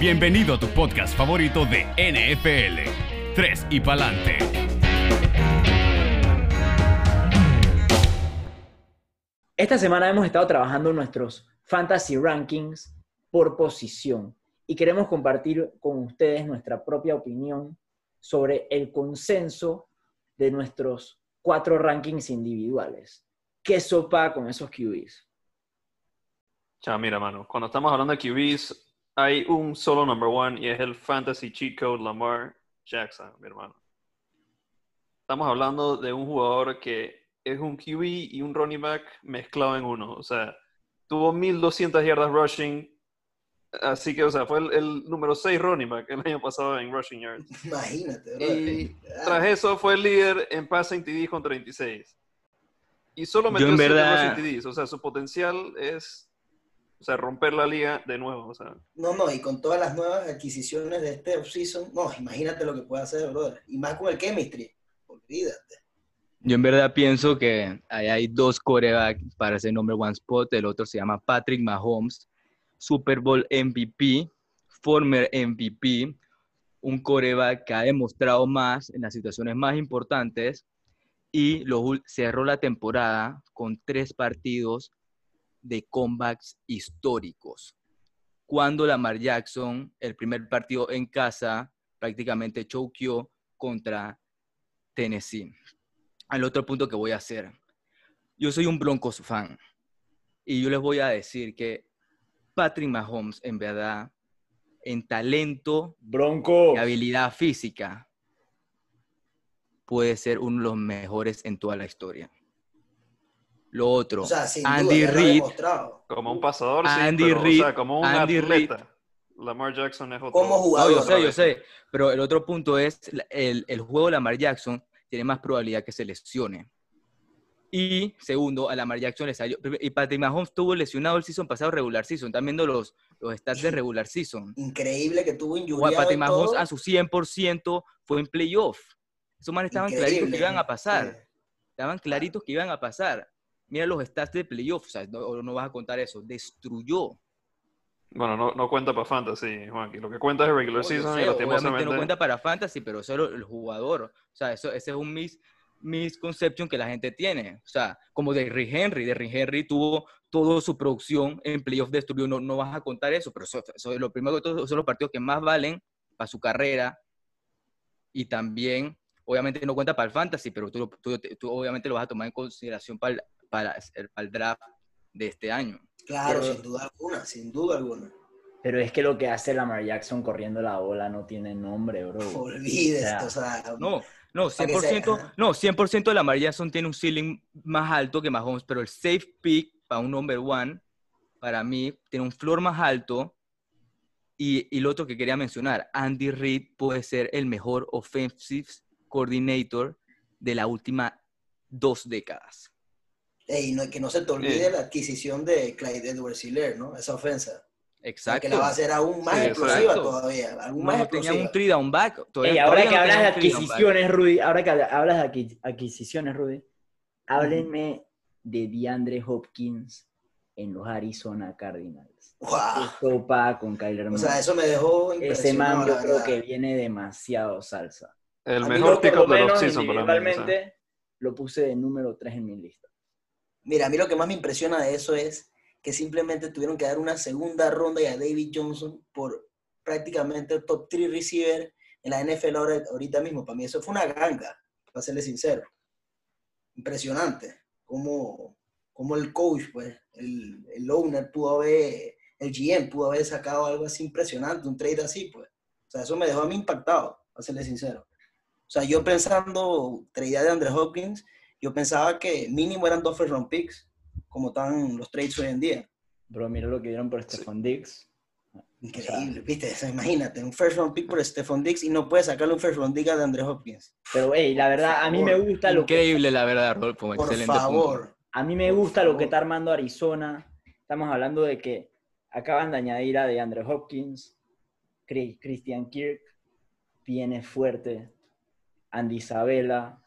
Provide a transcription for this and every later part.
Bienvenido a tu podcast favorito de NFL. 3 y pa'lante. Esta semana hemos estado trabajando nuestros fantasy rankings por posición y queremos compartir con ustedes nuestra propia opinión sobre el consenso de nuestros cuatro rankings individuales. ¿Qué sopa con esos QBs? Chao, mira, mano. Cuando estamos hablando de QBs, hay un solo number one y es el Fantasy Cheat Code Lamar Jackson, mi hermano. Estamos hablando de un jugador que es un QB y un running back mezclado en uno. O sea, tuvo 1200 yardas rushing. Así que, o sea, fue el, número 6 running back el año pasado en rushing yards. Imagínate, bro. Y tras eso fue el líder en passing TD con 36. Y solo metió 7 verdad... rushing TDs. O sea, su potencial es o sea, romper la liga de nuevo. O sea. No, no, y con todas las nuevas adquisiciones de este offseason, no, imagínate lo que puede hacer, brother. Y más con el chemistry, olvídate. Yo en verdad pienso que hay dos corebacks para ese number one spot. El otro se llama Patrick Mahomes, Super Bowl MVP, former MVP, un coreback que ha demostrado más en las situaciones más importantes y lo, cerró la temporada con tres partidos de comebacks históricos. Cuando Lamar Jackson, el primer partido en casa, prácticamente choqueó contra Tennessee. Al otro punto que voy a hacer. Yo soy un Broncos fan y yo les voy a decir que Patrick Mahomes, en verdad, en talento Bronco. y habilidad física, puede ser uno de los mejores en toda la historia. Lo otro, Andy Reid. Como un pasador, Andy sí, Reid, o sea, como un atleta. Lamar Jackson es otro. Como jugador. yo sé, yo sé. Pero el otro punto es, el, el juego de Lamar Jackson tiene más probabilidad que se lesione. Y segundo, a Lamar Jackson le salió. Y Patrick Mahomes estuvo lesionado el season pasado, regular season. Están viendo los, los stats de regular season. Increíble que tuvo injuriado. Patrick Mahomes a su 100% fue en playoff. Esos manes estaban claritos que iban a pasar. Estaban claritos que iban a pasar. Mira los stats de playoff, o sea, no, no vas a contar eso. Destruyó. Bueno, no, no cuenta para Fantasy, Juan. Lo que cuenta es regular season y lastimosamente... no cuenta para Fantasy, pero eso es el jugador. O sea, eso, ese es un mis, misconception que la gente tiene. O sea, como de Derrick Henry. Derrick Henry tuvo toda su producción en playoff destruyó. No, no vas a contar eso, pero eso, eso es lo primero que todos son los partidos que más valen para su carrera. Y también, obviamente no cuenta para el Fantasy, pero tú, tú, tú obviamente lo vas a tomar en consideración para el, para el, draft de este año. Claro, sin duda alguna, sin duda alguna. Pero es que lo que hace Lamar Jackson corriendo la bola no tiene nombre, bro. Olvídate, o sea, no, no, 100%, no, 100% de Lamar Jackson tiene un ceiling más alto que Mahomes, pero el safe pick para un number one, para mí, tiene un floor más alto. Y, y lo otro que quería mencionar, Andy Reid puede ser el mejor offensive coordinator de la última dos décadas. Y no, que no se te olvide la adquisición de Clyde Edwards Hiller, ¿no? Esa ofensa. Exacto. que la va a hacer aún más explosiva todavía. Aún más explosiva. un three down back. Todavía, ahora que hablas de adquisiciones, Rudy, ahora que hablas de adquisiciones, Rudy, háblenme de DeAndre Hopkins en los Arizona Cardinals. Wow. con Kyler Murray. O sea, eso me dejó Ese man yo creo que viene demasiado salsa. El mejor pick de los season para mí. lo puse de número 3 en mi lista. Mira, a mí lo que más me impresiona de eso es que simplemente tuvieron que dar una segunda ronda y a David Johnson por prácticamente el top 3 receiver en la NFL ahorita mismo. Para mí eso fue una ganga, para serle sincero. Impresionante. Como, como el coach, pues, el, el owner pudo haber, el GM pudo haber sacado algo así impresionante, un trade así, pues. O sea, eso me dejó a mí impactado, para serle sincero. O sea, yo pensando, traía de Andrew Hopkins, yo pensaba que mínimo eran dos first round picks, como están los trades hoy en día. Bro, mira lo que dieron por Stephon Diggs. Increíble, viste, imagínate, un first round pick por Stephon Diggs y no puedes sacarle un first round pick a de André Hopkins. Pero, hey, la verdad, a mí me gusta lo Increíble, la verdad, Rodolfo. Por favor. A mí me gusta lo que está armando Arizona. Estamos hablando de que acaban de añadir a DeAndre Hopkins, Christian Kirk, viene fuerte, Andy Isabella,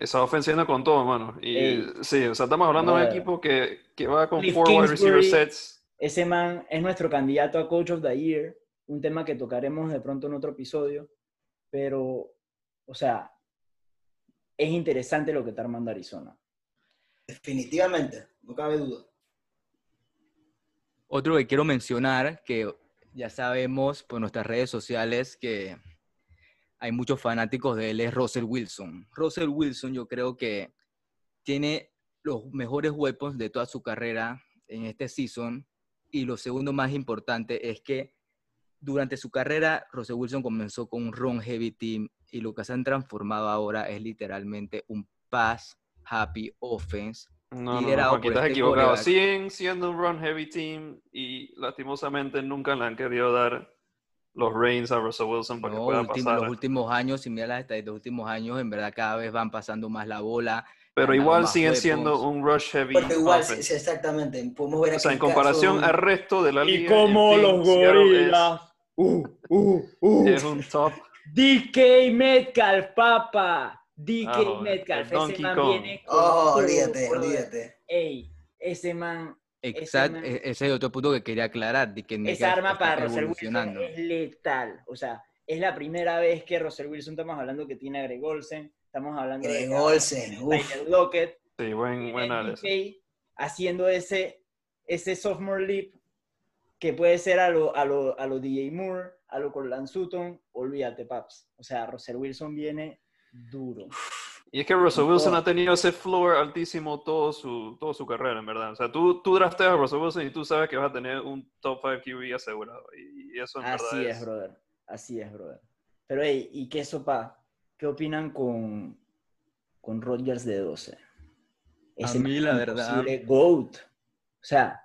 esa ofensiva con todo, hermano. Y sí, o sea, estamos hablando de un equipo que, que va con four wide receiver sets. Ese man es nuestro candidato a Coach of the Year. un tema que tocaremos de pronto en otro episodio, pero, o sea, es interesante lo que está armando Arizona. Definitivamente, no cabe duda. Otro que quiero mencionar, que ya sabemos por nuestras redes sociales que hay muchos fanáticos de él, es Russell Wilson. Russell Wilson yo creo que tiene los mejores weapons de toda su carrera en este season. Y lo segundo más importante es que durante su carrera, Russell Wilson comenzó con un run heavy team y lo que se han transformado ahora es literalmente un pass happy offense. No, no, no, liderado Juanquita por estás este equivocado. Siguen siendo un run heavy team y lastimosamente nunca le han querido dar los reins a Russell Wilson para No, que pueda último- pasar. los últimos años, si miras las estadísticas de los últimos años, en verdad cada vez van pasando más la bola. Pero igual siguen weapons. siendo un rush heavy Pero igual, sí, exactamente. Podemos ver O sea, en comparación casos- al resto de la liga. Y como en fin, los gorilas. Uh, uh, uh. Es, un top. DK Metcalf, papa. DK Ah, joder, Metcalf. Ese man Kong. viene con Oh, olvídate, olvídate. Ey, ese man, Exacto, man- e- ese es otro punto que quería aclarar. De que esa Metcalf arma para Russell Wilson es letal. O sea, es la primera vez que Russell Wilson, estamos hablando que tiene a Greg Olsen, estamos hablando de Greg Olsen, uf. Tyler Lockett, Sí, buen, buen haciendo ese, ese sophomore leap que puede ser a lo, a lo, a lo DJ Moore, a lo Corland Sutton, olvídate, paps. O sea, Russell Wilson viene duro. Y es que Russell Wilson ha tenido ese floor altísimo todo su, toda su carrera, en verdad. O sea, tú, tú drafteas a Russell Wilson y tú sabes que vas a tener un top 5 QB asegurado. Y, y eso en Así verdad es, brother. Así es, brother. Pero, hey, ¿y qué sopa? ¿Qué opinan con, con Rodgers de 12? A mí, la verdad- GOAT. O sea,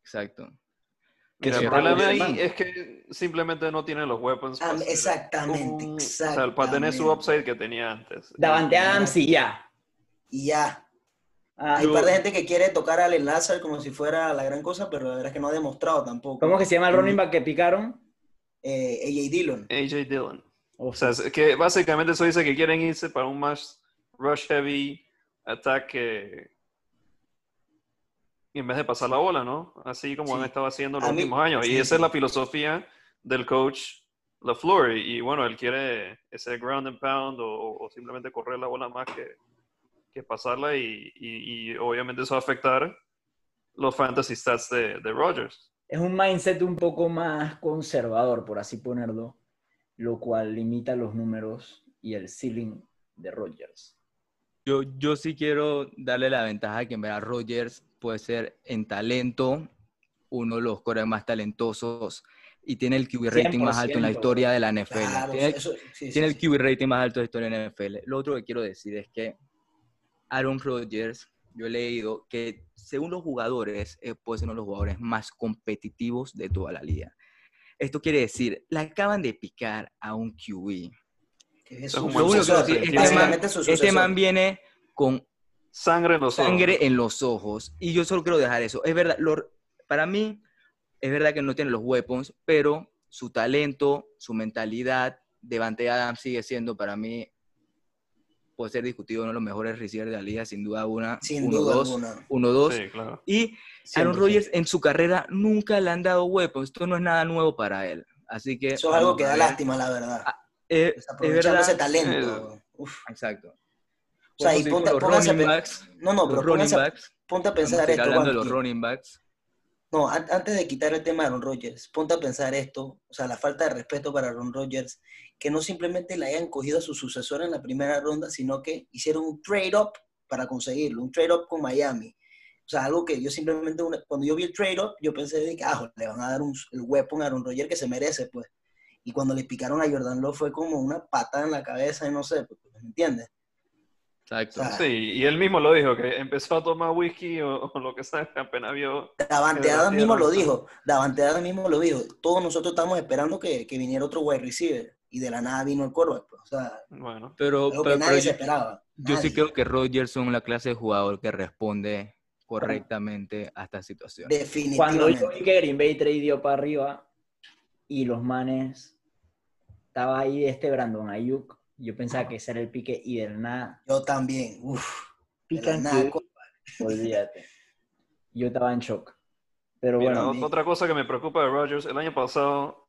Exacto. Mira, el problema ahí Man. es que simplemente no tiene los weapons. Ah, exactamente, un- O sea, para tener su exactamente. upside que tenía antes. Davante Adams y ya. Y ya. Ah, Hay un par de gente que quiere tocar al enlace como si fuera la gran cosa, pero la verdad es que no ha demostrado tampoco. ¿Cómo que se llama el running back que picaron? Eh, AJ Dillon. AJ Dillon. O sea, es que básicamente eso dice que quieren irse para un más rush heavy attack que- en vez de pasar la bola, ¿no? Así como Sí. han estado haciendo los A mí- últimos años. sí, y esa sí. es la filosofía del coach LaFleur. Y, y bueno, él quiere ese ground and pound o, o simplemente correr la bola más que, que pasarla. Y, y- y obviamente eso va a afectar los fantasy stats de, de Rodgers. es un mindset un poco más conservador, por así ponerlo, lo cual limita los números y el ceiling de Rodgers. Yo, yo sí quiero darle la ventaja de que en verdad Rodgers puede ser en talento uno de los corebacks más talentosos y tiene el QB rating más alto en la 100%, historia de la NFL. Claro, tiene el, eso- sí, sí, tiene el sí. QB rating más alto de la historia de la NFL. Lo otro que quiero decir es que Aaron Rodgers, yo he leído que según los jugadores, eh, puede ser uno de los jugadores más competitivos de toda la liga. Esto quiere decir, le acaban de picar a un QB. Que es un Lo único que decir, este man, este man viene con Sangre en los ojos. sangre en los ojos. Y yo solo quiero dejar eso. Es verdad, lo- para mí, es verdad que no tiene los weapons, pero su talento, su mentalidad, Devante Adams sigue siendo para mí, puede ser discutido uno de los mejores receivers de la liga, sin duda una. Sin uno, duda dos, alguna. uno, dos. Sí, claro. Y Aaron 100%. Rodgers en su carrera nunca le han dado weapons. Esto no es nada nuevo para él. Así que. Eso es algo que da lástima, la verdad. Eh, es verdad. ese talento. Uf. Exacto. O sea, y ponte- los running backs. No, no, pero running a- backs. ponte a pensar esto, hablando de los running backs. No, an- antes de quitar el tema de Aaron Rodgers, ponte a pensar esto, o sea, la falta de respeto para Aaron Rodgers, que no simplemente le hayan cogido a su sucesor en la primera ronda, sino que hicieron un trade-up para conseguirlo, un trade-up con Miami. O sea, algo que yo simplemente, una- cuando yo vi el trade-up, yo pensé de que, ah, le van a dar un, el weapon a Aaron Rodgers que se merece, pues. Y cuando le picaron a Jordan Love fue como una patada en la cabeza y no sé, pues, ¿me entiendes? Exacto. O sea, Sí, y él mismo lo dijo, que empezó a tomar whisky o, o lo que sea, apenas vio. Davante Adams mismo lo dijo. Davante Adams mismo lo dijo. Todos nosotros estamos esperando que, que viniera otro wide receiver. Y de la nada vino el quarterback. pues. O sea, Bueno, Pero, pero- que pero nadie se esperaba. yo sí creo que Rodgers son la clase de jugador que responde correctamente a esta situación. Cuando yo Definitivamente. vi que Green Bay tradeó para arriba y los manes estaba ahí este Brandon Ayuk, yo pensaba que ese era el pique y del nada Yo también. Uf. de la pican nada, olvídate. Yo estaba en shock. Pero mira, bueno, ot- otra cosa que me preocupa de Rodgers, el año pasado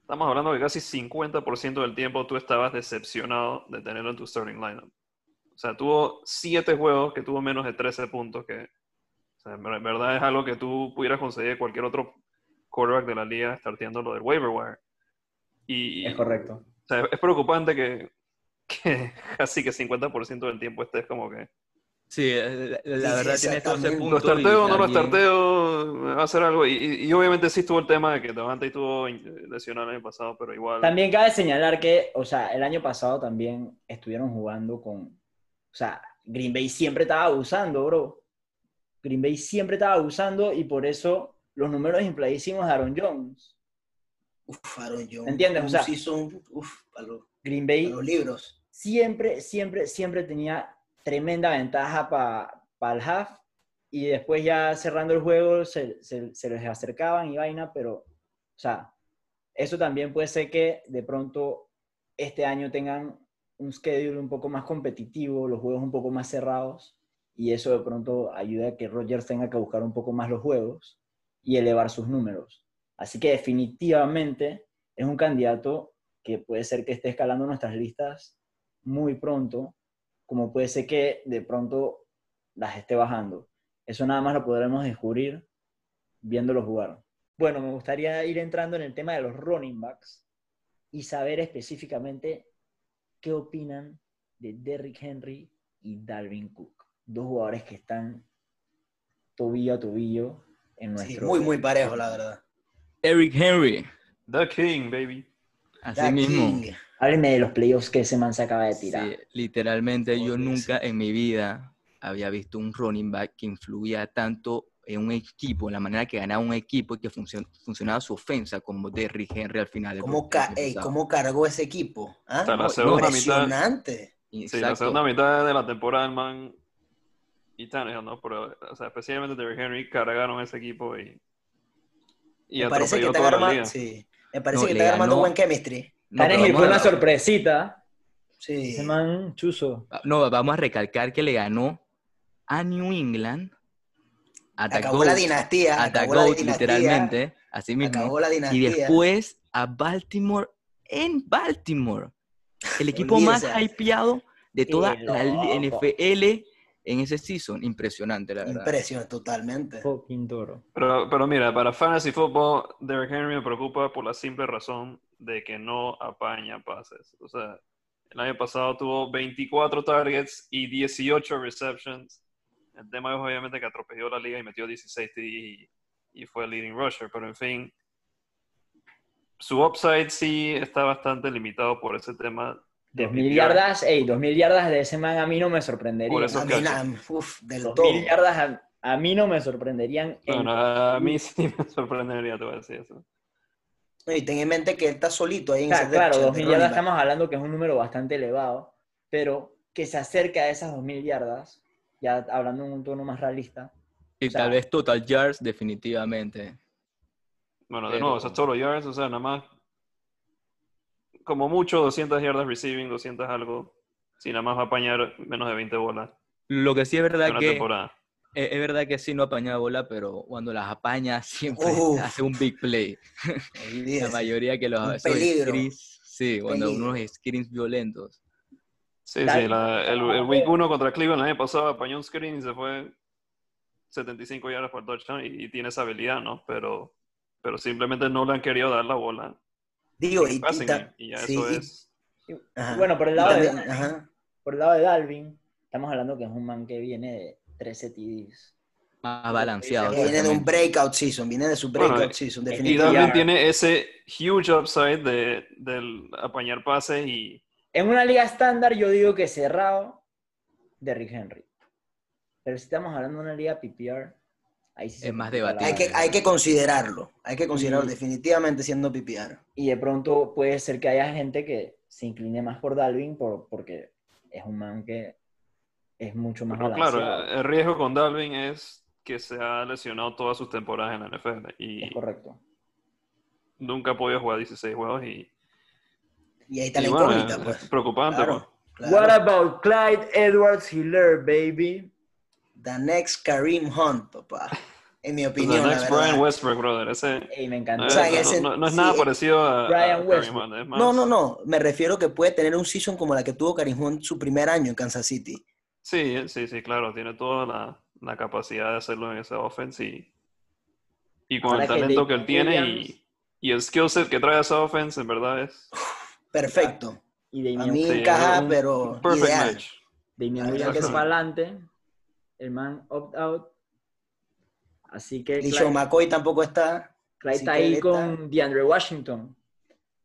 estamos hablando que casi 50% del tiempo tú estabas decepcionado de tenerlo en tu starting lineup. O sea, tuvo 7 juegos que tuvo menos de 13 puntos, que o sea, en verdad es algo que tú pudieras conseguir cualquier otro quarterback de la liga starteando lo del waiver wire. Y, Es correcto. O sea, es preocupante que, que casi que 50% del tiempo estés como que Sí, eh, la, la Sí, verdad tiene todo ese exactamente. punto. ¿Lo starteo o no lo también- starteo? ¿Me va a hacer algo? Y, y- y obviamente sí estuvo el tema de que Devante estuvo lesionado el año pasado, pero igual. También cabe señalar que, o sea, el año pasado también estuvieron jugando con, o sea, Green Bay siempre estaba abusando, bro. Green Bay siempre estaba abusando y por eso los números infladísimos de Aaron Jones. Uf, Aaron Jones. ¿Entiendes? O sea- season, uf, para los, Green Bay los libros. siempre, siempre, siempre tenía tremenda ventaja para el half y después ya cerrando el juego se, se, se les acercaban y vaina, pero, o sea, eso también puede ser que de pronto este año tengan un schedule un poco más competitivo, los juegos un poco más cerrados y eso de pronto ayuda a que Rodgers tenga que buscar un poco más los juegos y elevar sus números. Así que definitivamente es un candidato que puede ser que esté escalando nuestras listas muy pronto, como puede ser que de pronto las esté bajando. Eso nada más lo podremos descubrir viéndolo jugar. Bueno, me gustaría ir entrando en el tema de los running backs y saber específicamente qué opinan de Derrick Henry y Dalvin Cook, dos jugadores que están tobillo a tobillo en Sí, nuestro... muy, muy parejo, la verdad. Eric Henry, The King, baby. así mismo. King. Háblenme de los playoffs que ese man se acaba de tirar. Sí, literalmente yo nunca en mi vida había visto un running back que influía tanto en un equipo, en la manera que ganaba un equipo y que funcion- funcionaba su ofensa como Derrick Henry al final. del ¿Cómo, ca- ey. ¿Cómo cargó ese equipo? ¿Ah? Hasta la segunda mitad. Impresionante. Sí, la segunda mitad de la temporada, el man y Tannehill, ¿no? Pero, o sea, especialmente Derrick Henry cargaron ese equipo y. Y Me parece que están armando, sí. Me parece No, que le están armando ganó. buen chemistry. No, Tannehill fue a- una sorpresita. Sí. Ese man, chuzo. No, vamos a recalcar que le ganó a New England. A the Acabó la dinastía. a the Acabó la dinastía. literalmente, así mismo. Acabó la y después a Baltimore en Baltimore. El equipo más hypeado de toda la loco. NFL en ese season. Impresionante, la verdad. Impresionante, totalmente. Fucking toro. Pero, pero mira, para Fantasy Football, Derrick Henry me preocupa por la simple razón de que no apaña pases. O sea, el año pasado tuvo 24 targets y 18 receptions. El tema es obviamente que atropelló la liga y metió 16 TD y, y fue el leading rusher. Pero en fin, su upside sí está bastante limitado por ese tema. De 2000 PPR. yardas, ey, 2000 yardas de ese man a mí no me sorprendería. Por eso A mí, cacho. na- uf, del 2000 todo. yardas a, a mí no me sorprenderían. en- Bueno, a mí sí me sorprendería, te voy a decir eso. Y ten en mente que él está solito ahí en Claro, ese claro, depth chart de 2000 running yardas estamos hablando que es un número bastante elevado, pero que se acerca a esas 2000 yardas, ya hablando en un tono más realista. Y o sea- tal vez Total Yards, definitivamente. Bueno, de Pero- nuevo, esos total yards, o sea, nada más como mucho 200 yardas receiving, 200 algo, si nada más va a apañar menos de 20 bolas Lo que sí es verdad que temporada. es, es verdad que sí no apaña bola, pero cuando las apaña siempre Uf. hace un big play. La mayoría que los Un peligro. screens, sí, cuando Peligro. unos screens violentos. Sí, Tal- sí, la- el, el week 1 contra Cleveland el año pasado apañó un screen y se fue 75 yardas por touchdown y, y tiene esa habilidad, ¿no? Pero, pero simplemente no le han querido dar la bola. Digo, y, y ta- y ya sí, eso y- es. ajá. Bueno, por el Y lado de ajá. por el lado de Dalvin, estamos hablando que es un man que viene de 13 TDs. Más balanceado. Que viene de un breakout season, viene de su breakout y- season, Y definitivamente. Dalvin tiene ese huge upside de, del apañar pases y En una liga estándar yo digo que cerrado de Rick Henry. Pero si estamos hablando de una liga PPR, ahí sí se Es más debatible. Hay que, hay que considerarlo, hay que considerarlo Y- definitivamente siendo PPR. Y de pronto puede ser que haya gente que se incline más por Dalvin por, porque es un man que es mucho más Pero balanceado. claro, el riesgo con Dalvin es que se ha lesionado todas sus temporadas en la NFL y Es correcto. nunca ha podido jugar 16 juegos y, Y ahí está y la bueno, incógnita, es pues. preocupante. Claro, pues. claro. What about Clyde Edwards Hiller, baby? The next Kareem Hunt, papá. En mi The opinión, la next verdad. Brian Westbrook, brother. Ese, Ey, me no, encantó. O sea, es, en ese- no- no- no es sí, nada parecido a, a Brian Kareem Westbrook. Hunt, es más- No, no, no. Me refiero que puede tener un season como la que tuvo Karim Hunt su primer año en Kansas City. Sí, sí, sí, claro, tiene toda la, la capacidad de hacerlo en esa offense y, y con Ahora el que talento que él tiene y, y el skill set que trae esa offense, en verdad es Perfecto. Y A Damian, mí Sí, encaja, pero perfect ideal. match. Damian Williams que es para adelante. El man opt-out. Así que Clyde, McCoy tampoco está. Está ahí con DeAndre Washington.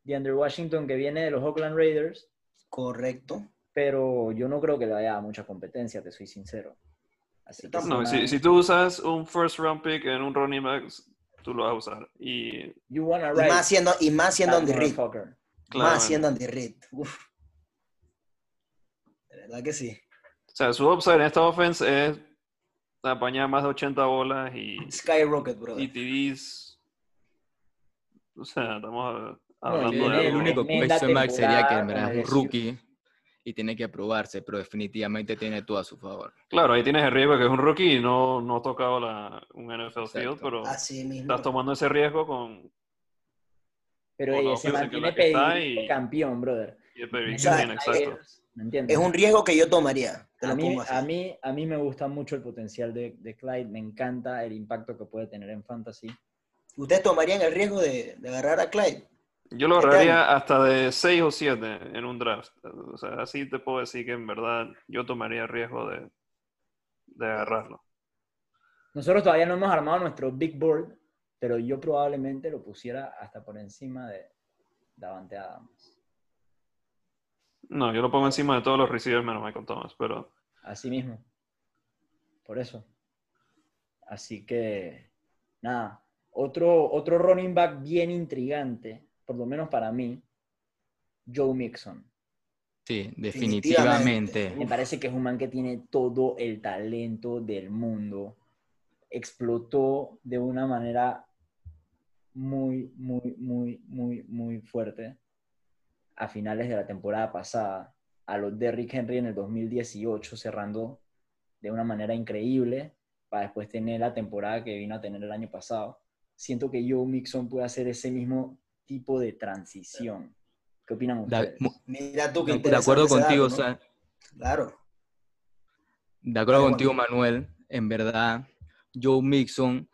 DeAndre Washington que viene de los Oakland Raiders. Correcto. Pero yo no creo que le vaya a dar mucha competencia, te soy sincero. Así que No, si, tú usas un first round pick en un running back, tú lo vas a usar. Y Y más siendo, y más siendo Andy Reid. Más siendo Andy Reid. De verdad que sí. O sea, su upside en esta offense es apañar más de 80 bolas y, Skyrocket, brother. y TDs. O sea, estamos hablando viene de El algo- único question mark sería que en verdad es un rookie y tiene que aprobarse, pero definitivamente tiene todo a su favor. Claro, ahí tienes el riesgo que es un rookie y no, no ha tocado la, un NFL field, Exacto. pero Así mismo. estás tomando ese riesgo con Pero Con ey, la ese ofensa man que tiene la que está pedigrí y- campeón, brother. y el O que sea, tiene, exacto. Es un riesgo que yo tomaría. Te a mí, pongo así. a, mí, a mí me gusta mucho el potencial de, de Clyde, me encanta el impacto que puede tener en fantasy. ¿Ustedes tomarían el riesgo de, de agarrar a Clyde? Yo lo ¿Qué tal? agarraría hasta de 6 o 7 en un draft. O sea, así te puedo decir que en verdad yo tomaría el riesgo de, de agarrarlo. Nosotros todavía no hemos armado nuestro big board, pero yo probablemente lo pusiera hasta por encima de Davante Adams. No, yo lo pongo encima de todos los receivers menos Michael Thomas, pero Así mismo. Por eso. Así que, nada. Otro, otro running back bien intrigante, por lo menos para mí, Joe Mixon. Sí, Definitivamente. definitivamente. Me parece que es un man que tiene todo el talento del mundo. Explotó de una manera muy, muy, muy, muy, muy fuerte a finales de la temporada pasada. A los Derrick Henry en el 2018, cerrando de una manera increíble, para después tener la temporada que vino a tener el año pasado. Siento que Joe Mixon puede hacer ese mismo tipo de transición. ¿Qué opinan ustedes? mu- Mira tú que de, de acuerdo contigo, Sa- Claro. de acuerdo contigo. Manuel, en verdad, Joe Mixon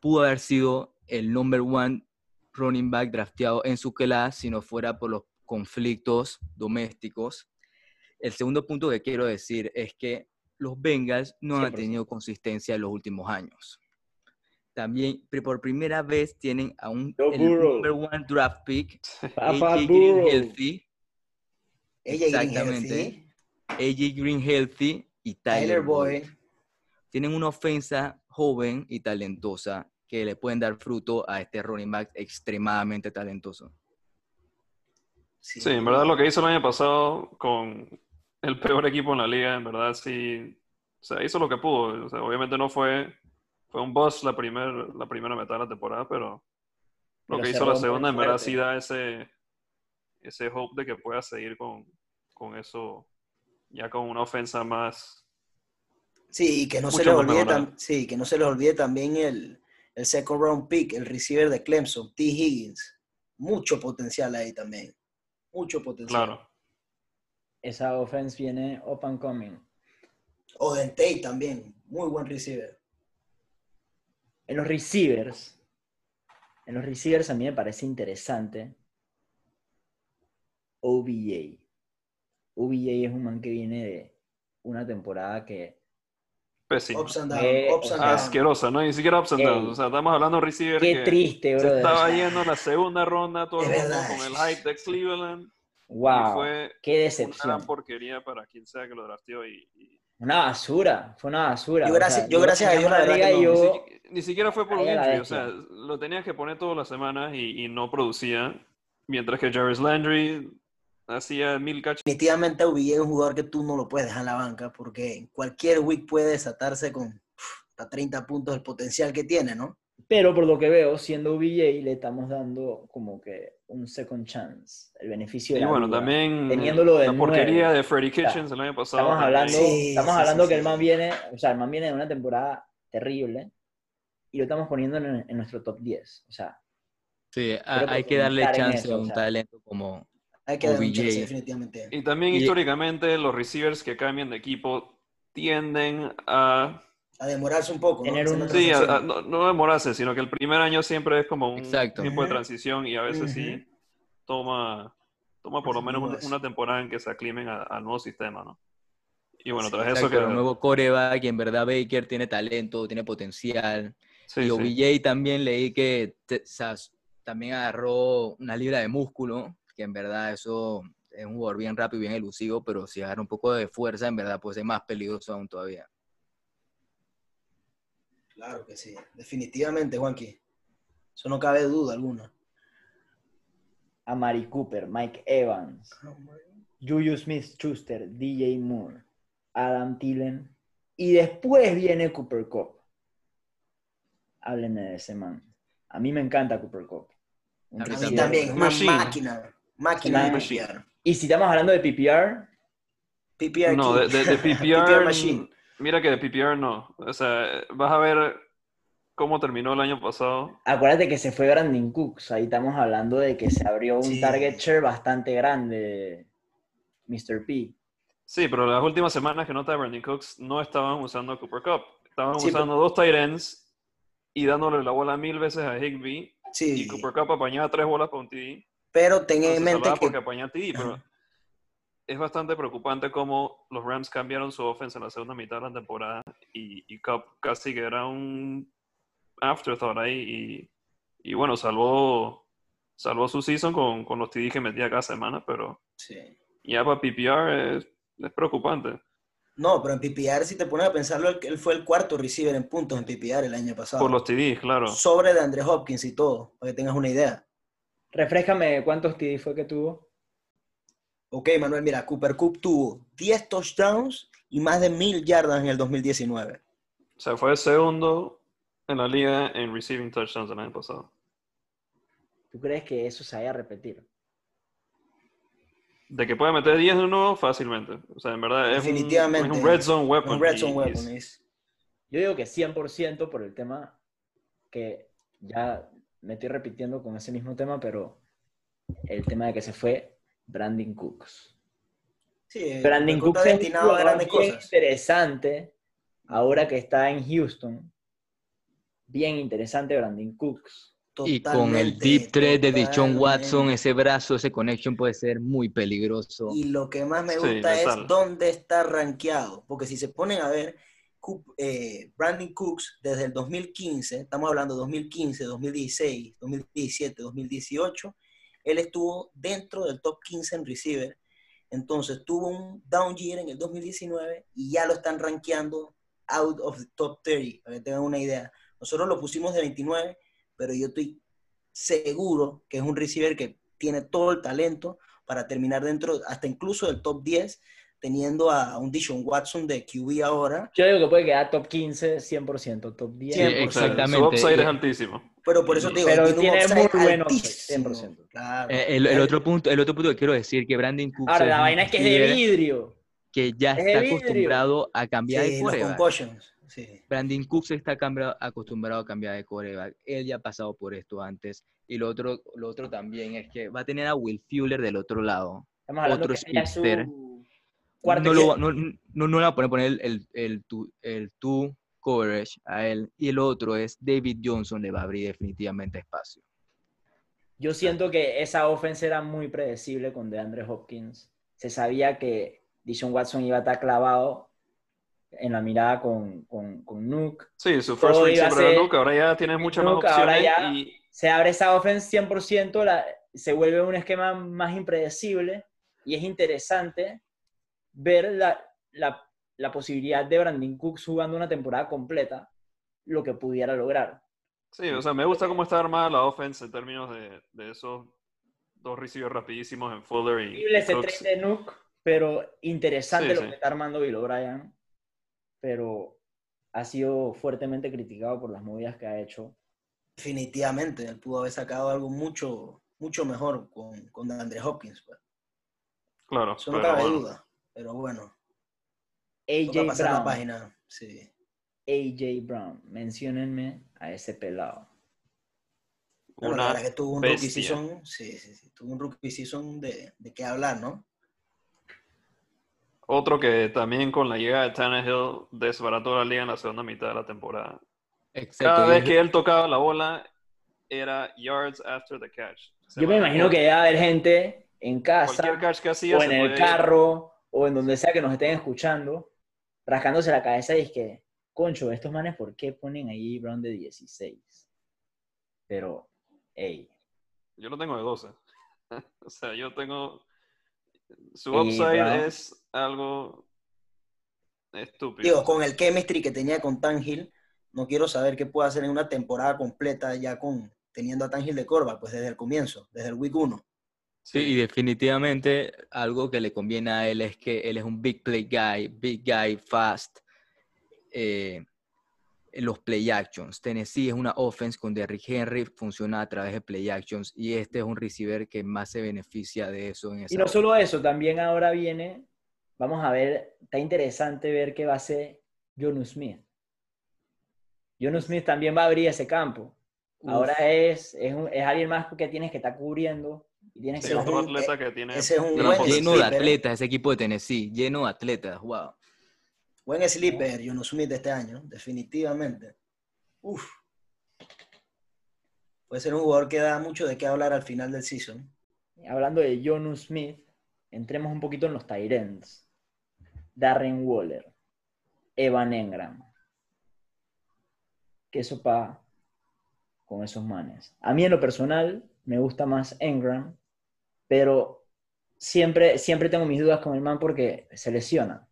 pudo haber sido el number one running back drafteado en su clase si no fuera por los conflictos domésticos. El segundo punto que quiero decir es que los Bengals no han 100%. tenido consistencia en los últimos años. También por primera vez tienen a un el number one draft pick, AJ Green. Healthy, Ella Exactamente. AJ Green Healthy y Tyler, Tyler Boyd Boyd. tienen una ofensa joven y talentosa que le pueden dar fruto a este running back extremadamente talentoso. Sí, sí, en verdad lo que hizo el año pasado con el peor equipo en la liga, en verdad sí, o sea, hizo lo que pudo. O sea, obviamente no fue, fue un boss la, primer, la primera mitad de la temporada, pero lo Pero que hizo la segunda en verdad sí da ese, ese hope de que pueda seguir con, con eso, ya con una ofensa más... Sí, y que no se les olvide sí, que no se les olvide también el, el second round pick, el receiver de Clemson, T. Higgins. Mucho potencial ahí también. Mucho potencial. Claro. Esa offense viene up and coming. Oden Tate también, muy buen receiver. En los receivers, en los receivers a mí me parece interesante OBJ. OBJ es un man que viene de una temporada que Pésimo. Ups and down, Eh, ups o and sea, down. Asquerosa, ¿no? Ni siquiera ups and Ey. downs. O sea, estamos hablando de un receiver qué que triste, se brother. estaba O sea, yendo en la segunda ronda, todo el mundo con el hype de Cleveland. Y wow, fue qué una decepción. porquería para quien sea que lo drafteó. Y, y- Una basura, fue una basura. Yo o gracias- sea, yo gracias a Dios, la una verdad que y no. ni, yo- ni siquiera fue por un injury. O sea, lo tenías que poner todas las semanas y, y no producía. Mientras que Jarvis Landry hacía mil cachos. Definitivamente OBJ es un jugador que tú no lo puedes dejar en la banca porque en cualquier week puede desatarse con hasta 30 puntos el potencial que tiene, ¿no? Pero por lo que veo, siendo OBJ, le estamos dando como que un second chance, el beneficio de Y la bueno, duda. también Teniéndolo la porquería de Freddie sea, Kitchens el año pasado. Estamos hablando. Sí, estamos sí, hablando sí, que sí. el man viene, o sea, el man viene de una temporada terrible y lo estamos poniendo en, en nuestro top 10. O sea, Sí, a- hay que darle chance eso, a o un sea. talento como... Hay que dar un OBJ. chance, definitivamente. Y también Y- históricamente los receivers que cambian de equipo tienden a... A demorarse un poco, ¿no? Tener un- Sí, a- a- no, no demorarse, sino que el primer año siempre es como un Exacto. tiempo de transición y a veces sí toma, toma por lo menos una, una temporada en que se aclimen a- al nuevo sistema, ¿no? Y bueno, Sí, tras eso Exacto, que... el nuevo coreback, y en verdad Baker tiene talento, tiene potencial. sí, y sí. OBJ también leí que te- o sea, también agarró una libra de músculo, que en verdad eso es un jugador bien rápido, bien elusivo, pero si agarra un poco de fuerza, en verdad puede ser más peligroso aún todavía. Claro que sí, definitivamente, Juanqui. Eso no cabe duda alguna. a Mari Cooper, Mike Evans, Julius Smith-Schuster, DJ Moore, Adam Thielen, y después viene Cooper Cup. Háblenme de ese man. A mí me encanta Cooper Cup. A mí también, una máquina. Máquina de. PPR. Y si estamos hablando de PPR, PPR No, de, de- de PPR, Machine. mira que de PPR no. O sea, vas a ver cómo terminó el año pasado. acuérdate que se fue Brandon Cooks. Ahí estamos hablando de que se abrió un Sí. target share bastante grande, Mr. P. Sí, pero las últimas semanas que no está Brandon Cooks no estaban usando a Cooper Cup. Estaban Sí, usando dos tight ends y dándole la bola mil veces a Higby. Sí, Y Cooper Cup apañaba tres bolas para un TD. Pero ten en mente que porque apañaba TD, pero es bastante preocupante cómo los Rams cambiaron su offense en la segunda mitad de la temporada y, y Cup casi que era un afterthought ahí y, y bueno, salvó, salvó su season con, con los TD que metía cada semana, pero Sí. ya para PPR es, es preocupante. No, pero en PPR, si te pones a pensarlo, él, fue el cuarto receiver en puntos en PPR el año pasado. Por los TDs, claro. Sobre de Andre Hopkins y todo, para que tengas una idea. Refrescame cuántos TD fue que tuvo. Ok, Manuel, mira, Cooper Cup tuvo 10 touchdowns y más de 1000 yardas en el 2019. O sea, fue el segundo en la liga en receiving touchdowns el año pasado. ¿Tú crees que eso se vaya a repetir? De que puede meter 10 de nuevo fácilmente. O sea, en verdad es, un- Definitivamente. es un, red zone weapon. Un red zone y- weapon y- es- Yo digo que 100% por el tema que ya me estoy repitiendo con ese mismo tema, pero el tema de que se fue Brandon Cooks. Sí, Brandon Cup Cooks es destinado a grandes bien cosas. interesante ahora que está en Houston. Bien interesante Brandon Cooks. Y con el Totalmente, deep threat de totalmente. Watson, ese brazo, ese connection puede ser muy peligroso. Y lo que más me Sí, gusta letal. es dónde está rankeado. Porque si se ponen a ver, Eh, Brandon Cooks desde el 2015, estamos hablando 2015, 2016, 2017, 2018, él estuvo dentro del top 15 en receiver. Entonces tuvo un down year en el 2019 y ya lo están rankeando out of the top 30, para que tengan una idea. Nosotros lo pusimos de 29, pero yo estoy seguro que es un receiver que tiene todo el talento para terminar dentro, hasta incluso del top 10, teniendo a un Dishon Watson de QB ahora. Yo digo que puede quedar top 15, 100%, top 10. Sí, exactamente. Su upside es altísimo. Pero por eso te digo, Pero tiene, tiene un upside muy buen upside, altísimo. 100%. Claro. Eh, el, el otro punto, el otro punto que quiero decir que Brandon Cooks Ahora, la vaina es que es de vidrio. que ya es está acostumbrado a cambiar Sí, de coreback. Sí. Brandon Cooks está acostumbrado a cambiar de coreback. Él ya ha pasado por esto antes. Y lo otro, lo otro también es que va a tener a Will Fuller del otro lado. Estamos Otro que ya es su speedster. Cuarto no, lo, no, no, no le va a poner, poner el, el, el, two, el two coverage a él. Y el otro es David Johnson, le va a abrir definitivamente espacio. Yo siento que esa offense era muy predecible con DeAndre Hopkins. Se sabía que Dishon Watson iba a estar clavado en la mirada con, con, con Nuke. Sí, su first read siempre era Nuke, ahora ya tienes muchas más Nuke, ahora opciones ya- y Se abre esa offense 100%, la- se vuelve un esquema más impredecible y es interesante ver la, la, la posibilidad de Brandon Cooks jugando una temporada completa, lo que pudiera lograr. Sí, o sea, me gusta cómo está armada la offense en términos de, de esos dos receivers rapidísimos en Fuller y, ese Cooks. de Nuke, pero interesante Sí, lo sí. que está armando Bill O'Brien. Pero ha sido fuertemente criticado por las movidas que ha hecho. Definitivamente, él pudo haber sacado algo mucho, mucho mejor con, con Andre Hopkins. pues. Claro, Eso no pero cabe bueno. duda. Pero bueno, AJ pasar la Brown. página. Sí. AJ Brown. Menciónenme a ese pelado. Bueno, la verdad que tuvo un rookie season, sí, sí, sí, tuvo un rookie season de, de qué hablar, ¿no? Otro que también con la llegada de Tannehill desbarató la liga en la segunda mitad de la temporada. Exacto. Cada vez que él tocaba la bola, era yards after the catch. Se Yo me imagino que debe haber gente en Cualquier casa catch que hacía o en el podía carro o en donde sea que nos estén escuchando, rascándose la cabeza y es que, concho, estos manes, ¿por qué ponen ahí Brown de 16? Pero, hey, Yo lo tengo de 12. o sea, yo tengo. Su Y, upside Brown- es algo estúpido. Digo, con el chemistry que tenía con Tangill, no quiero saber qué puede hacer en una temporada completa ya con teniendo a Tangill de Corva, pues desde el comienzo, desde el week 1. Sí, y definitivamente algo que le conviene a él es que él es un big play guy, big guy, fast. eh, los play actions. Tennessee es una offense con Derrick Henry, funciona a través de play actions y este es un receiver que más se beneficia de eso en esa Y no solo eso, también ahora viene, vamos a ver, está interesante ver qué va a hacer Jonu Smith. Jonu Smith también va a abrir ese campo. Ahora es, es, un- es alguien más que tienes que estar cubriendo y tienes Sí, que... otro un- atleta que tiene. ese es un buen. Lleno de atletas ese equipo de Tennessee, lleno de atletas, wow. Buen sleeper, Jono Smith de este año, definitivamente. Uf. Puede ser un jugador que da mucho de qué hablar al final del season. Hablando de Jonu Smith, entremos un poquito en los Tyrants. Darren Waller, Evan Engram. ¿Qué sopa con esos manes? A mí en lo personal me gusta más Engram, pero siempre, siempre tengo mis dudas con el man porque se lesiona.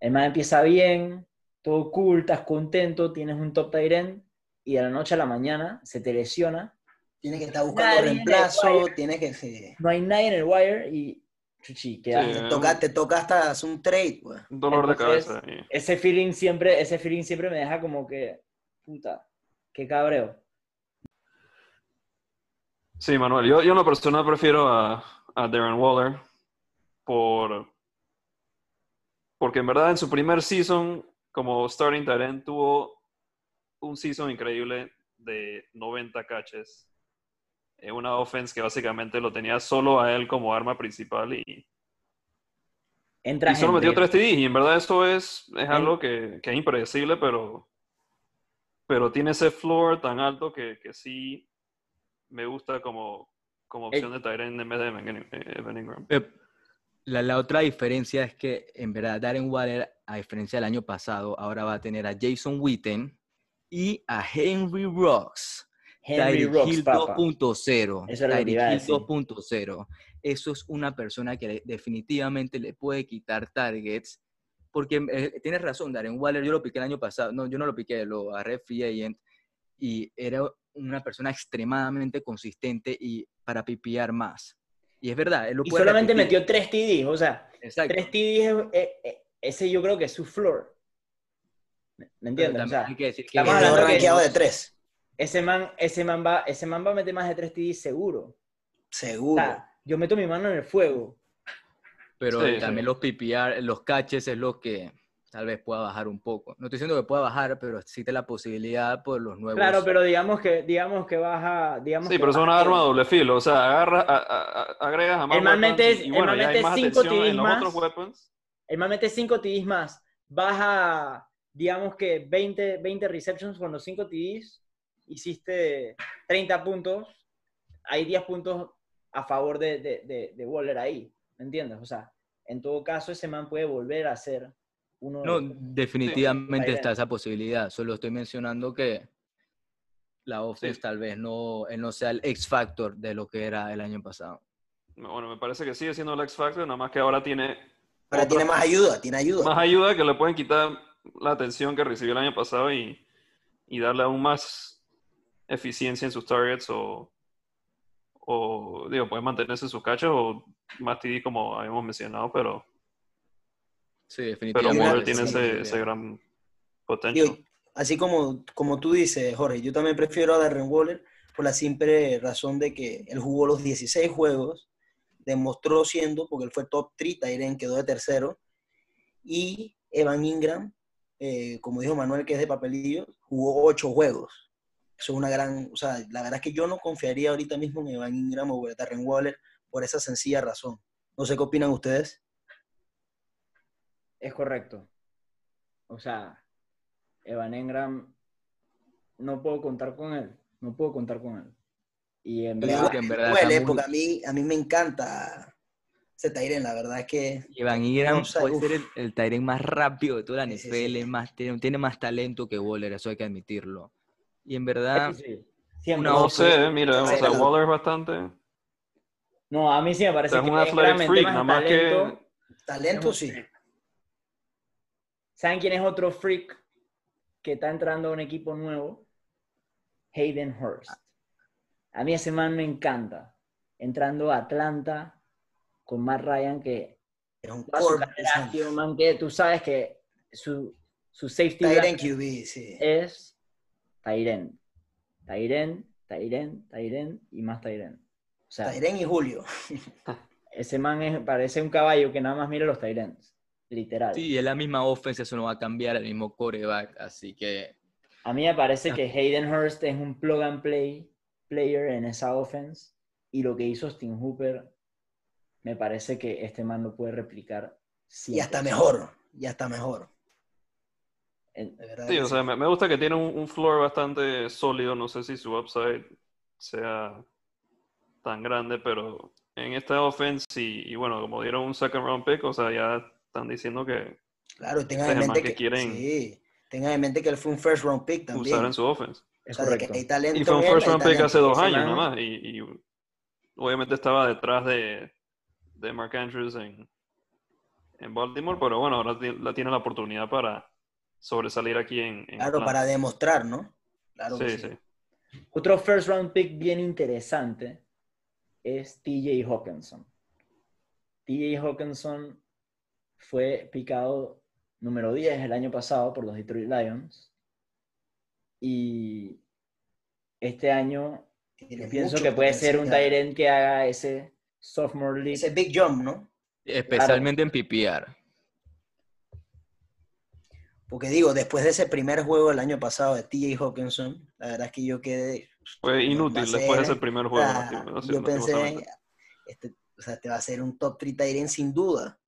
El man empieza bien, todo cool, estás contento, tienes un top Tyrant y de la noche a la mañana se te lesiona Tienes que estar buscando Nadie reemplazo, tienes que... sí. no hay nadie en el wire y chuchi, queda- Sí. Te, toca, te toca hasta hacer un trade, pues. Un dolor de Entonces, cabeza. y- ese feeling siempre, ese feeling siempre me deja como que, puta, qué cabreo. Sí, Manuel, yo, yo en lo personal prefiero a, a Darren Waller por porque en verdad en su primer season como starting end tuvo un season increíble de 90 catches en una offense que básicamente lo tenía solo a él como arma principal y, Entra y solo gente. metió 3 TDs y en verdad eso es, es algo que, que es impredecible pero pero tiene ese floor tan alto que, que sí me gusta como, como opción de end en vez de Evan Evan Ingram. Eh, La, la otra diferencia es que, en verdad, Darren Waller, a diferencia del año pasado, ahora va a tener a Jason Witten y a Henry Rocks. Henry Tyreek Rocks, Hill papá. 2.0. Eso decir. 2.0. Eso es una persona que le- definitivamente le puede quitar targets. Porque eh, tienes razón, Darren Waller, yo lo piqué el año pasado. No, yo no lo piqué, lo agarré free agent. Y era una persona extremadamente consistente y para pipiar más. Y es verdad, él lo Y puede solamente repetir. metió 3 TDs, o sea, Exacto. 3 TDs, eh, eh, ese yo creo que es su floor. ¿Me entiendes? O sea, hay que decir que estamos hablando que- de tres, ese man, ese man va, ese man va a meter más de 3 TDs seguro. O seguro. sea, yo meto mi mano en el fuego. Pero Sí, también sí. los PPR, los catches es lo que tal vez pueda bajar un poco. No estoy diciendo que pueda bajar, pero existe la posibilidad por los nuevos. Claro, pero digamos que, digamos que baja, digamos Sí, que pero es una arma de doble filo. O sea, agarra, a- a- a- agregas a más El man weapons mete- y, y el bueno, TDs más. mete 5 TDs más, baja, digamos que 20, 20 receptions con los 5 TDs, hiciste 30 puntos, hay 10 puntos a favor de, de, de- de Waller ahí, ¿me entiendes? O sea, en todo caso ese man puede volver a ser uno No, definitivamente Sí. está esa posibilidad. Solo estoy mencionando que la offense Sí. tal vez no, él no sea el X factor de lo que era el año pasado. Bueno, me parece que sigue siendo el X Factor, nada más que ahora tiene Pero tiene más ayuda, tiene ayuda. más ayuda que le pueden quitar la atención que recibió el año pasado y, y darle aún más eficiencia en sus targets o, o digo, puede mantenerse en sus cachos o más TD como habíamos mencionado, pero, Sí, pero definitivamente. Waller sí, tiene sí, ese, gran potencial. Digo, así como, como tú dices, Jorge, yo también prefiero a Darren Waller por la simple razón de que él jugó los 16 juegos, demostró siendo, porque él fue top 3, Tyren quedó de tercero, y Evan Ingram eh, como dijo Manuel, que es de papelillo, jugó ocho juegos. Eso es una gran, o sea, la verdad es que yo no confiaría ahorita mismo en Evan Ingram o en Darren Waller por esa sencilla razón. No sé qué opinan ustedes. Es correcto. O sea, Evan Engram, no puedo contar con él. No puedo contar con él. Y en verdad, que en verdad Duele, muy- porque a mí, a mí me encanta ese Tyren, la verdad es que Evan Ingram No puede uf. ser el, el Tyrant más rápido de toda la Sí, sí, NFL, sí. Más, tiene, tiene más talento que Waller, eso hay que admitirlo. Y en verdad, que sí, No sé, mira, o sea. Waller es bastante. No, a mí sí me O parece sea, es que un athletic freak, nada más que. talento, talento sí. ¿Saben quién es otro freak que está entrando a un equipo nuevo? Hayden Hurst. A mí ese man me encanta. Entrando a Atlanta con Matt Ryan, que Es un carrera man que tú sabes que su, su safety Tyren blanket QB, sí. es Tyren. Tyren, Tyren, Tyren y más Tyren. O sea, Tyren y Julio. ese man es- parece un caballo que nada más mira los Tyrens. Literal. sí, es la misma offense, eso no va a cambiar, el mismo coreback, así que A mí me parece Ah. que Hayden Hurst es un plug and play player en esa offense y lo que hizo Austin Hooper me parece que este man lo puede replicar Y hasta 100%. mejor. Y hasta mejor. Sí, o sea, me, me gusta que tiene un, un floor bastante sólido. No sé si su upside sea tan grande, pero en esta offense, y, y bueno, como dieron un second round pick, o sea, ya están diciendo que Claro, tengan Este en mente que que, quieren sí, tengan en mente que él fue un first round pick también. usar en su offense. es O sea, de que correcto. hay talento Y fue un first round pick hace dos años nada más. Y, y obviamente estaba detrás de, de Mark Andrews en, en Baltimore, pero bueno, ahora la tiene la oportunidad para sobresalir aquí en, en Claro, Atlanta. para demostrar, ¿no? Claro que Sí, sí. sí. Otro first round pick bien interesante es TJ Hawkinson. TJ Hawkinson fue picado número 10 el año pasado por los Detroit Lions y este año yo pienso que puede ser un. Tyrant que haga ese sophomore league. Ese big jump, ¿no? especialmente en PPR. Porque digo, después de ese primer juego del año pasado de TJ Hawkinson, la verdad es que yo quedé. Fue inútil ser- después de ese primer juego. lastim- yo pensé, este, o sea, te va a ser un top 3 Tyrant sin duda.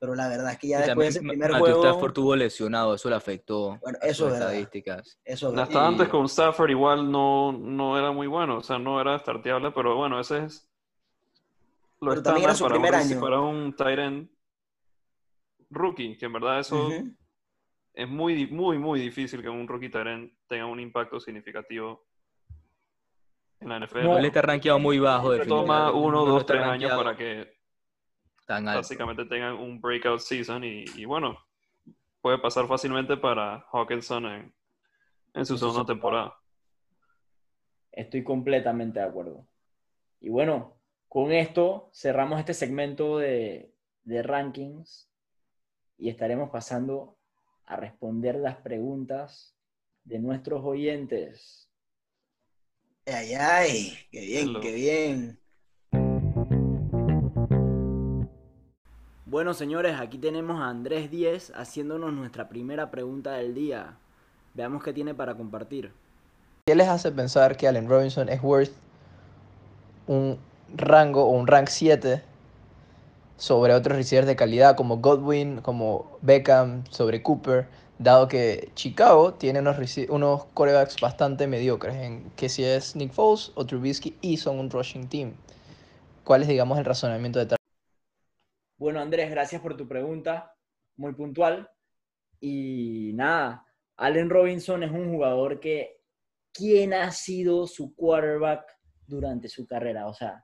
Pero la verdad es que ya Y después de ese también primer Matthew juego. Stafford tuvo lesionado, eso le afectó Bueno, a eso sus estadísticas. Eso Hasta Y- antes con Stafford igual no, no era muy bueno, o sea, no era starteable, pero bueno, ese es lo Pero también era su para un, primer año. para un end rookie, que en verdad eso es muy, muy, muy difícil que un rookie end tenga un impacto significativo en la NFL. No, Él está rankeado muy bajo, Toma uno, No dos, tres años para que tan alto. básicamente tengan un breakout season y, y bueno, puede pasar fácilmente para Hawkinson en, en su segunda segunda. temporada. Estoy completamente de acuerdo. Y bueno, con esto cerramos este segmento de, de rankings y estaremos pasando a responder las preguntas de nuestros oyentes. Ay, ay, qué bien, Hello. qué bien. Bueno, señores, aquí tenemos a Andrés Díez haciéndonos nuestra primera pregunta del día. Veamos qué tiene para compartir. ¿Qué les hace pensar que Allen Robinson es worth un rango o un rank 7 sobre otros receivers de calidad como Godwin, como Beckham, sobre Cooper, dado que Chicago tiene unos, unos corebacks bastante mediocres, en que si es Nick Foles o Trubisky y son un rushing team? ¿Cuál es, digamos, el razonamiento detrás? Bueno, Andrés, gracias por tu pregunta, muy puntual. Y nada, Allen Robinson es un jugador que, ¿quién ha sido su quarterback durante su carrera? O sea,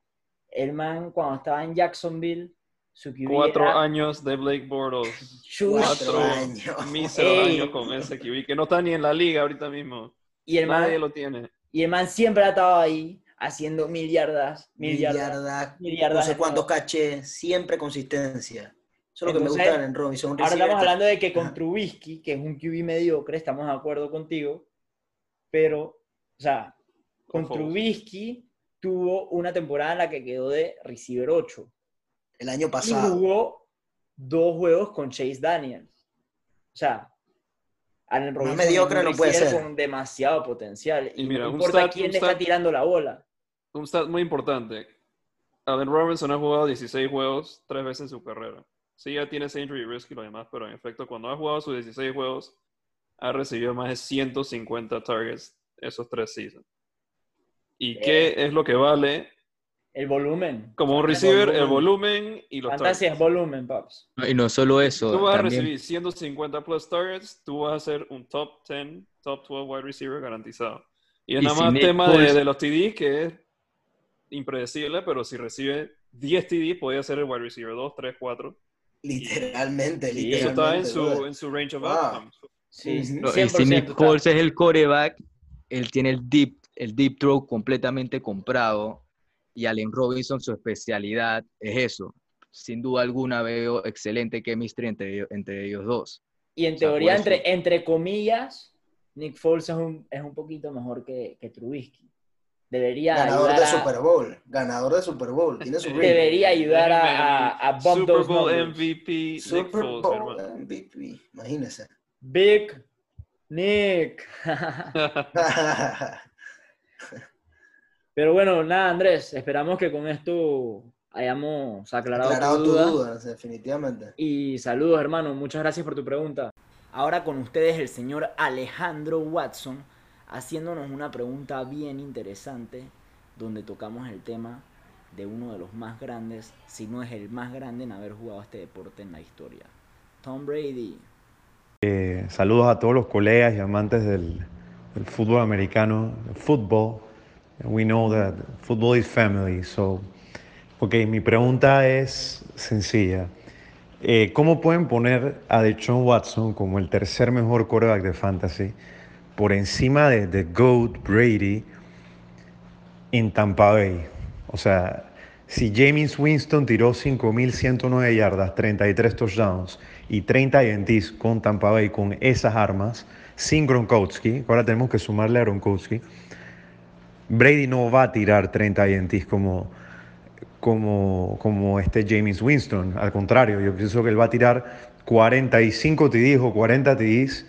el man cuando estaba en Jacksonville, su QB Cuatro era- años de Blake Bortles. Cuatro años. míseros Ey. años con ese QB, que no está ni en la liga ahorita mismo. Y el, man, Nadie lo tiene. y el man siempre ha estado ahí haciendo mil yardas, mil, Mil yardas. mil no yardas sé de cuántos caches, siempre consistencia. Eso es lo que me gusta en Robinson. Ahora receiver estamos hablando de que con. Trubisky, que es un QB mediocre, estamos de acuerdo contigo, pero, o sea, con. Trubisky tuvo una temporada en la que quedó de receiver 8 el año y pasado. jugó dos juegos con Chase Daniels. O sea, Allen Robinson mediocre no puede ser. con demasiado potencial. Y, Y mira, no un importa stat- quién le está tirando la bola. Un stat muy importante. Allen Robinson ha jugado 16 juegos tres veces en su carrera. Sí, ya tiene ese injury risk y lo demás, pero en efecto, cuando ha jugado sus 16 juegos, ha recibido más de 150 targets esos tres seasons. ¿Y qué es lo que vale El volumen. como un El receiver? El volumen. volumen y los Fantasy es targets. volumen, paps. Y no solo eso, Tú vas a también recibir 150 plus targets, tú vas a ser un top 10, top 12 wide receiver garantizado. Y es Y nada si más Nick tema de, de los TDs que es impredecible, pero si recibe 10 TDs, podría ser el wide receiver 2, 3, 4. Literalmente, Sí, Eso está en literalmente. su, en su range of Wow. outcomes. Sí, Ujú. No, y 100% si Nick. Foles es el coreback, él tiene el deep, el deep throw completamente comprado y Allen Robinson su especialidad es eso. Sin duda alguna veo excelente chemistry entre, ellos- entre ellos dos. Y en O sea, teoría, entre, entre comillas, Nick Foles es un, es un poquito mejor que, que Trubisky. Debería Ganador ayudar de a- Super Bowl. Ganador de Super Bowl. Tiene su. Debería ayudar a, a, a bump Super those Bowl numbers. MVP Nick Super Foles, Bowl hermano. MVP. Imagínese. Big Nick. Pero bueno, nada, Andrés, esperamos que con esto hayamos aclarado, Aclarado tu tu duda. duda, definitivamente. Y saludos, hermano. Muchas gracias por tu pregunta. Ahora con ustedes el señor Alejandro Watson haciéndonos una pregunta bien interesante donde tocamos el tema de uno de los más grandes, si no es el más grande en haber jugado este deporte en la historia. Tom Brady. Eh, saludos a todos los colegas y amantes del, del fútbol americano, el fútbol. We know that football is family. So, ok, mi pregunta es sencilla. Eh, ¿Cómo pueden poner a Deshaun Watson como el tercer mejor quarterback de fantasy por encima de, de GOAT Brady en Tampa Bay? O sea, si James Winston tiró 5.109 yardas, 33 touchdowns y 30 INTs con Tampa Bay con esas armas, sin Gronkowski, ahora tenemos que sumarle a Gronkowski, Brady no va a tirar 30 INTs como, como, como este James Winston. Al contrario, yo pienso que él va a tirar 45 TDs o 40 TDs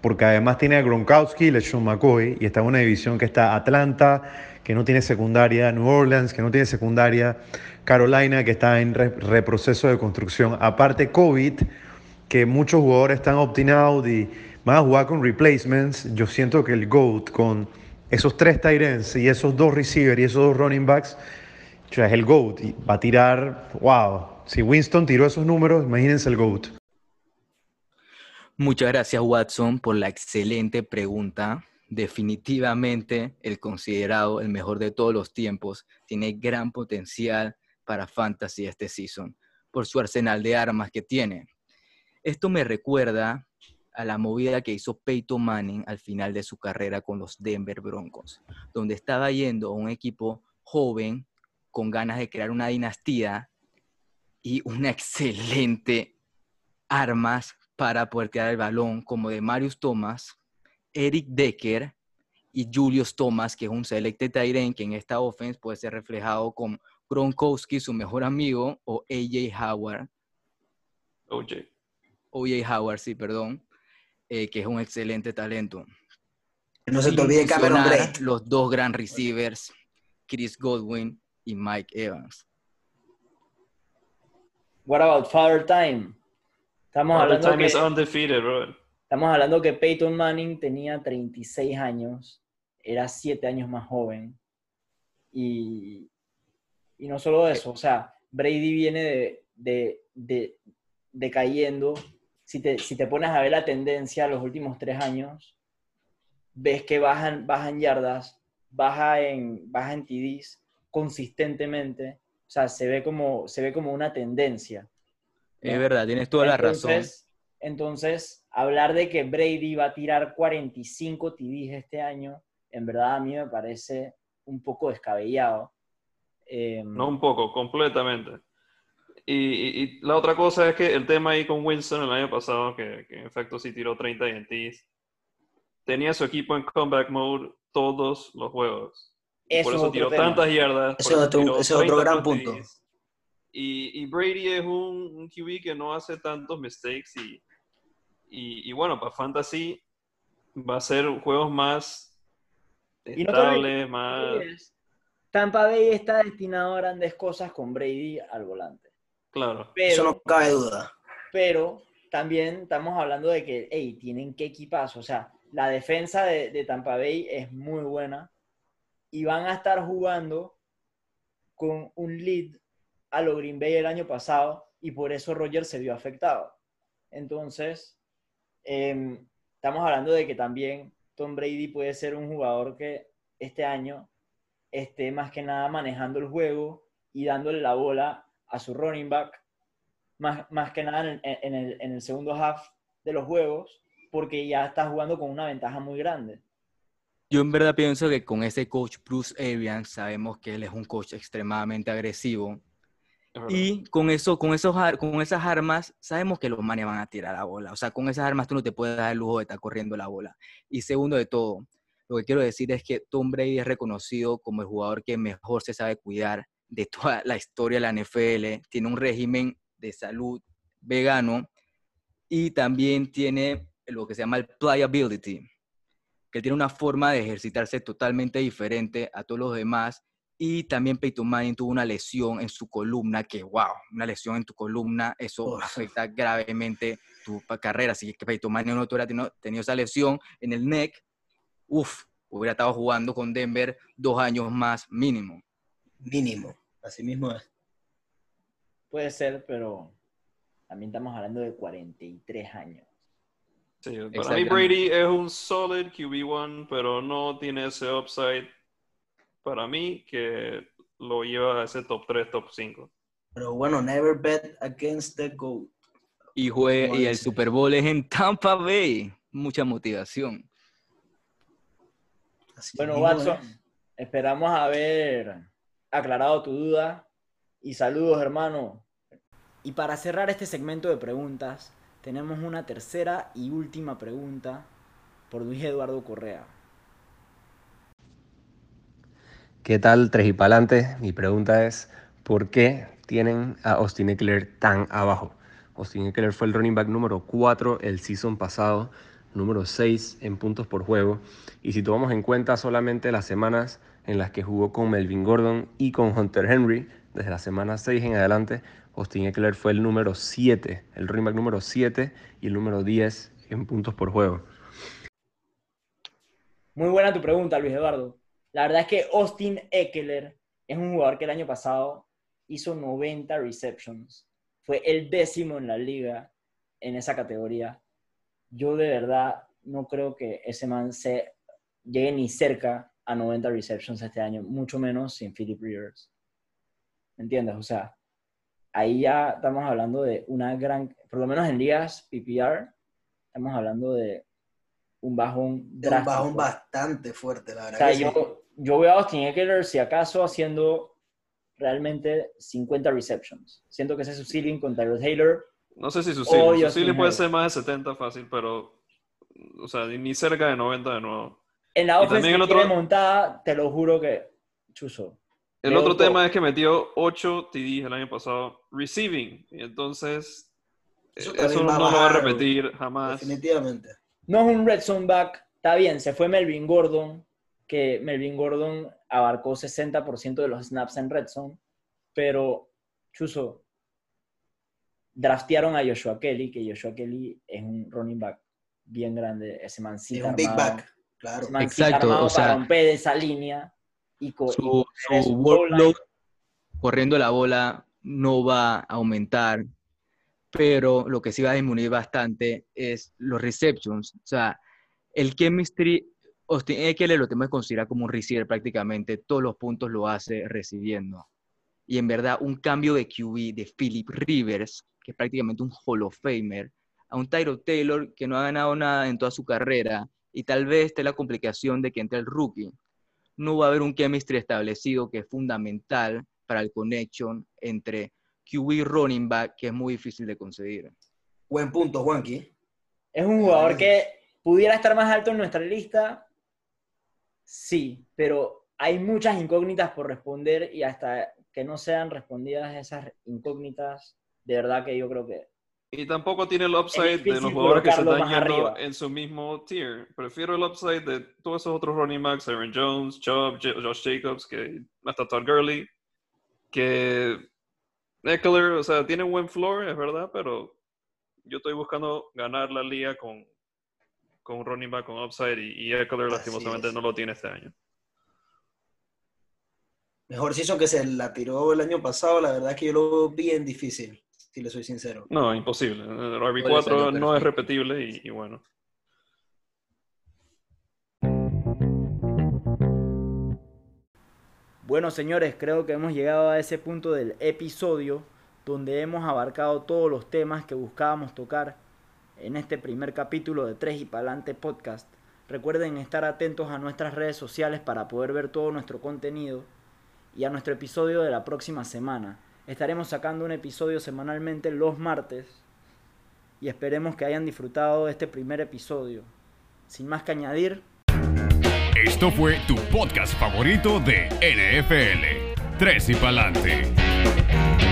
porque además tiene a Gronkowski y LeSean McCoy y está en una división que está Atlanta, que no tiene secundaria, New Orleans, que no tiene secundaria, Carolina, que está en re- reproceso de construcción. Aparte COVID, que muchos jugadores están opting out y van a jugar con replacements. Yo siento que el GOAT con esos tres tight y esos dos receivers y esos dos running backs, es el GOAT y va a tirar, wow. Si Winston tiró esos números, imagínense el GOAT. Muchas gracias, Watson, por la excelente pregunta. Definitivamente el considerado el mejor de todos los tiempos tiene gran potencial para fantasy este season por su arsenal de armas que tiene. Esto me recuerda a la movida que hizo Peyton Manning al final de su carrera con los Denver Broncos, donde estaba yendo a un equipo joven con ganas de crear una dinastía y una excelente armas para poder tirar el balón, como de Marius Thomas, Eric Decker y Julius Thomas, que es un selected end que en esta offense puede ser reflejado con Gronkowski, su mejor amigo, o AJ Howard, OJ. OJ Howard, sí, perdón, eh, que es un excelente talento. No se te olvide Cameron Braid. Los dos gran receivers, Chris Godwin y Mike Evans. What about Father Time? Estamos Father hablando, time que, is undefeated, bro. estamos hablando que Peyton Manning tenía 36 años, era 7 años más joven. Y, y no solo eso, o sea, Brady viene de, de, de- decayendo. Si te, si te pones a ver la tendencia los últimos tres años, ves que bajan, bajan yardas, baja en, baja en TDs consistentemente. O sea, se ve como, se ve como una tendencia. Es ¿no? verdad, tienes toda la razón. Entonces, entonces, hablar de que Brady va a tirar 45 TDs este año, en verdad a mí me parece un poco descabellado. Eh, No un poco, completamente. Y, y- y la otra cosa es que el tema ahí con Winston el año pasado, que, que en efecto sí tiró 30 INTs, tenía su equipo en comeback mode todos los juegos. Eso por es eso tiró tema. tantas yardas. Ese es eso otro- tiró ese es otro 30 gran punto. Y, y Brady es un, un QB que no hace tantos mistakes y, Y, y bueno, para Fantasy va a ser juegos más Y no estables, más... Tampa Bay está destinado a grandes cosas con Brady al volante. Claro. Pero, Eso no cabe duda. pero también estamos hablando de que, hey, tienen qué equipazo. O sea, la defensa de, de Tampa Bay es muy buena y van a estar jugando con un lead a lo Green Bay el año pasado y por eso Roger se vio afectado. Entonces, em, estamos hablando de que también Tom Brady puede ser un jugador que este año esté más que nada manejando el juego y dándole la bola a su running back, más, más que nada en el, en el- en el segundo half de los juegos, porque ya está jugando con una ventaja muy grande. Yo en verdad pienso que con ese coach Bruce Arians sabemos que él es un coach extremadamente agresivo y con eso, con esos, con esas armas sabemos que los manes van a tirar la bola. O sea, con esas armas tú no te puedes dar el lujo de estar corriendo la bola. Y segundo de todo, lo que quiero decir es que Tom Brady es reconocido como el jugador que mejor se sabe cuidar de toda la historia de la NFL. Tiene un régimen de salud vegano y también tiene lo que se llama el pliability, que tiene una forma de ejercitarse totalmente diferente a todos los demás. Y también Peyton Manning tuvo una lesión en su columna, que wow, una lesión en tu columna, eso Uf. afecta gravemente tu carrera. Es que Peyton Manning no hubiera tenido, tenido esa lesión en el neck, uff, hubiera estado jugando con Denver dos años más mínimo. Mínimo. Así mismo es. Puede ser, pero también estamos hablando de 43 años. Sí, para mí. Brady es un solid QB1, pero no tiene ese upside para mí que lo lleva a ese top 3, top 5. Pero bueno, never bet against the GOAT. Y, jue- Como y el. Super Bowl es en Tampa Bay. Mucha motivación. Así Bueno, Watson, es. esperamos haber aclarado tu duda y saludos, hermano. Y para cerrar este segmento de preguntas, tenemos una tercera y última pregunta por Luis Eduardo Correa. ¿Qué tal, tres y pa'lante? Mi pregunta es, ¿por qué tienen a Austin Eckler tan abajo? Austin Eckler fue el running back número 4 el season pasado, número 6 en puntos por juego. Y si tomamos en cuenta solamente las semanas en las que jugó con Melvin Gordon y con Hunter Henry, desde la semana 6 en adelante, Austin Eckler fue el número 7, el running back número 7 y el número 10 en puntos por juego. Muy buena tu pregunta, Luis Eduardo. La verdad es que Austin Eckler es un jugador que el año pasado hizo 90 receptions. Fue el décimo en la liga en esa categoría. Yo de verdad no creo que ese man se llegue ni cerca a 90 receptions este año, mucho menos sin Philip Rivers. ¿Me entiendes? O sea, ahí ya estamos hablando de una gran, por lo menos en ligas PPR, estamos hablando de un bajón De un bajón drástico. bastante fuerte, la O verdad. sea, que sí. yo, yo veo a Austin Eckler si acaso haciendo realmente 50 receptions. Siento que ese es su ceiling con Tyrod Taylor. No sé si su ceiling, su ceiling puede ser más de 70 fácil, pero o sea, ni- ni cerca de 90 de nuevo. En la también que otro- montada, te lo juro que chuzo. El otro todo. tema es que metió 8 TDs el año pasado receiving, y entonces Eso eso, va a no lo va a repetir jamás. Definitivamente. No es un red zone back, está bien, se fue Melvin Gordon, que Melvin Gordon abarcó 60% de los snaps en red zone, pero chuzo, draftearon a Joshua Kelly, que Joshua Kelly es un running back bien grande, ese man sí Es un big armado. back, claro. Exacto, o sea, para romper esa línea y, co- Su, su workload corriendo la bola no va a aumentar, pero lo que sí va a disminuir bastante es los receptions. O sea, el chemistry, Austin Eckler lo tenemos que considerar como un receiver prácticamente, todos los puntos lo hace recibiendo. Y en verdad, un cambio de QB de Philip Rivers, que es prácticamente un Hall of Famer, a un Tyrod Taylor que no ha ganado nada en toda su carrera, y tal vez esté la complicación de que entre el rookie, no va a haber un chemistry establecido que es fundamental para el connection entre QB y running back, que es muy difícil de conseguir. Buen punto, Juanqui. Es un jugador que pudiera estar más alto en nuestra lista, sí, pero hay muchas incógnitas por responder y hasta que no sean respondidas esas incógnitas, de verdad que yo creo que Y tampoco tiene el upside de los jugadores que se están yendo arriba. en su mismo tier. Prefiero el upside de todos esos otros running backs, Aaron Jones, Chubb, Josh Jacobs, que hasta Todd Gurley, que Eckler, o sea, tiene un buen floor, es verdad, pero yo estoy buscando ganar la liga con, con un running back con upside y, y Eckler lastimosamente es. no lo tiene este año. Mejor season que se la tiró el año pasado, la verdad es que yo lo veo bien difícil, si le soy sincero. No, imposible. El Puede RB4 ser lo no es repetible y, y bueno. Bueno, señores, creo que hemos llegado a ese punto del episodio donde hemos abarcado todos los temas que buscábamos tocar en este primer capítulo de Tres y Palante Podcast. Recuerden estar atentos a nuestras redes sociales para poder ver todo nuestro contenido y a nuestro episodio de la próxima semana. Estaremos sacando un episodio semanalmente los martes y esperemos que hayan disfrutado de este primer episodio. Sin más que añadir, Esto fue tu podcast favorito de NFL. Tres y pa'lante.